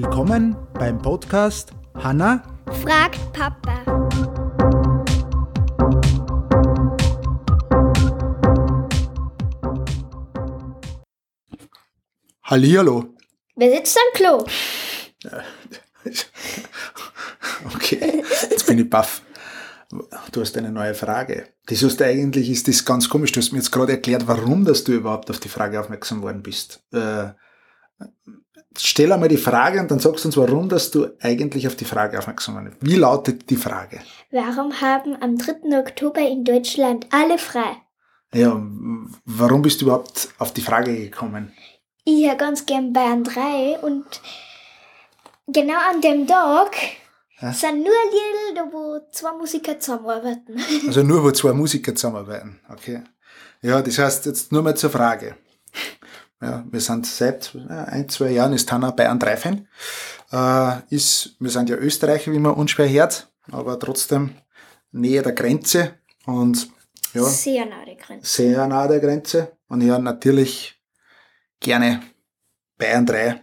Willkommen beim Podcast Hanna fragt Papa. Hallihallo. Wer sitzt am Klo? Okay, jetzt bin ich baff. Du hast eine neue Frage. Das ist eigentlich, ist das ganz komisch. Du hast mir jetzt gerade erklärt, warum dass du überhaupt auf die Frage aufmerksam worden bist. Äh, stell einmal die Frage und dann sagst du uns, warum dass du eigentlich auf die Frage aufmerksam bist. Wie lautet die Frage? Warum haben am 3. Oktober in Deutschland alle frei? Ja, warum bist du überhaupt auf die Frage gekommen? Ich höre ganz gern Bayern 3 und genau an dem Tag Ja. sind nur Lieder, wo zwei Musiker zusammenarbeiten. Also nur, wo zwei Musiker zusammenarbeiten. Okay. Ja, das heißt jetzt nur mal zur Frage. Ja, wir sind seit ja, ein, zwei Jahren ist Bayern 3 Fan. Äh, ist, wir sind ja Österreicher, wie man unschwer hört, aber trotzdem näher der Grenze und ja, Sehr nah die Grenze. sehr nah der Grenze. Und ja, natürlich gerne Bayern 3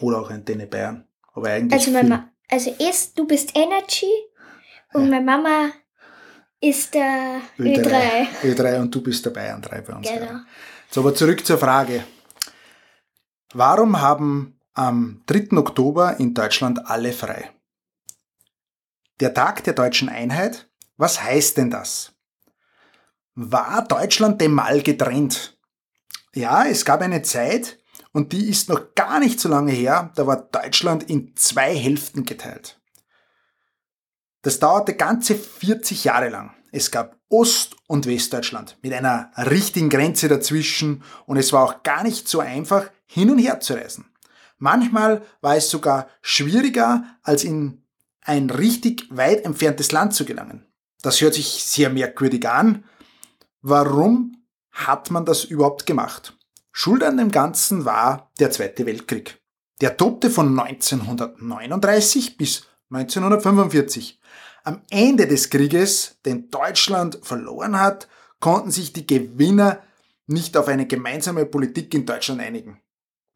oder auch Antenne Bayern. Aber eigentlich Also, viel. Also erst du bist Energy und meine Mama ist der Ö3. Ö3 und du bist der Bayern 3 bei uns. Genau. Ja. So, aber zurück zur Frage. Warum haben am 3. Oktober in Deutschland alle frei? Der Tag der deutschen Einheit, was heißt denn das? War Deutschland dem Mal getrennt? Ja, es gab eine Zeit, und die ist noch gar nicht so lange her, da war Deutschland in zwei Hälften geteilt. Das dauerte ganze 40 Jahre lang. Es gab Ost- und Westdeutschland mit einer richtigen Grenze dazwischen und es war auch gar nicht so einfach, hin und her zu reisen. Manchmal war es sogar schwieriger, als in ein richtig weit entferntes Land zu gelangen. Das hört sich sehr merkwürdig an. Warum hat man das überhaupt gemacht? Schuld an dem Ganzen war der Zweite Weltkrieg. Der tobte von 1939 bis 1945. Am Ende des Krieges, den Deutschland verloren hat, konnten sich die Gewinner nicht auf eine gemeinsame Politik in Deutschland einigen.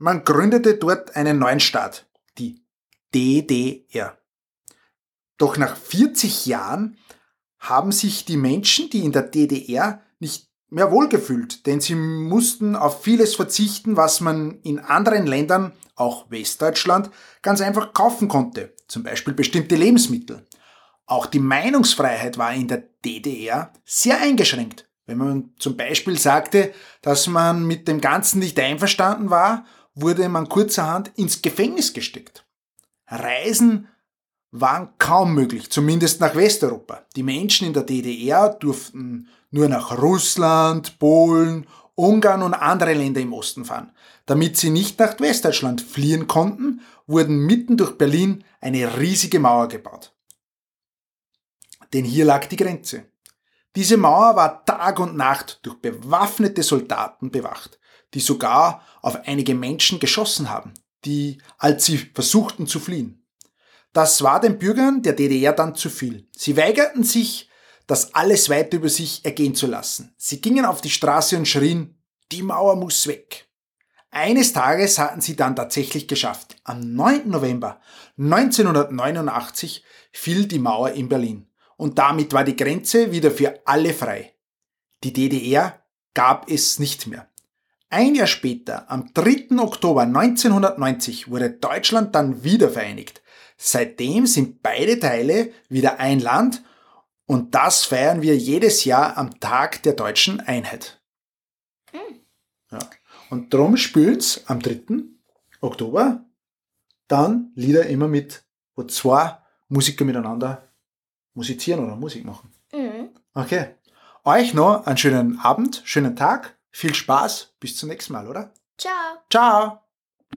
Man gründete dort einen neuen Staat, die DDR. Doch nach 40 Jahren haben sich die Menschen, die in der DDR nicht mehr wohlgefühlt, denn sie mussten auf vieles verzichten, was man in anderen Ländern, auch Westdeutschland, ganz einfach kaufen konnte, zum Beispiel bestimmte Lebensmittel. Auch die Meinungsfreiheit war in der DDR sehr eingeschränkt. Wenn man zum Beispiel sagte, dass man mit dem Ganzen nicht einverstanden war, wurde man kurzerhand ins Gefängnis gesteckt. Reisen waren kaum möglich, zumindest nach Westeuropa. Die Menschen in der DDR durften nur nach Russland, Polen, Ungarn und andere Länder im Osten fahren. Damit sie nicht nach Westdeutschland fliehen konnten, wurden mitten durch Berlin eine riesige Mauer gebaut. Denn hier lag die Grenze. Diese Mauer war Tag und Nacht durch bewaffnete Soldaten bewacht, die sogar auf einige Menschen geschossen haben, die, als sie versuchten zu fliehen. Das war den Bürgern der DDR dann zu viel. Sie weigerten sich, das alles weiter über sich ergehen zu lassen. Sie gingen auf die Straße und schrien, die Mauer muss weg. Eines Tages hatten sie dann tatsächlich geschafft. Am 9. November 1989 fiel die Mauer in Berlin und damit war die Grenze wieder für alle frei. Die DDR gab es nicht mehr. Ein Jahr später, am 3. Oktober 1990, wurde Deutschland dann wieder vereinigt. Seitdem sind beide Teile wieder ein Land und das feiern wir jedes Jahr am Tag der deutschen Einheit. Ja. Und darum spielen's am 3. Oktober dann Lieder immer mit, wo zwei Musiker miteinander musizieren oder Musik machen. Mhm. Okay. Euch noch einen schönen Abend, schönen Tag, viel Spaß, bis zum nächsten Mal, oder? Ciao. Ciao!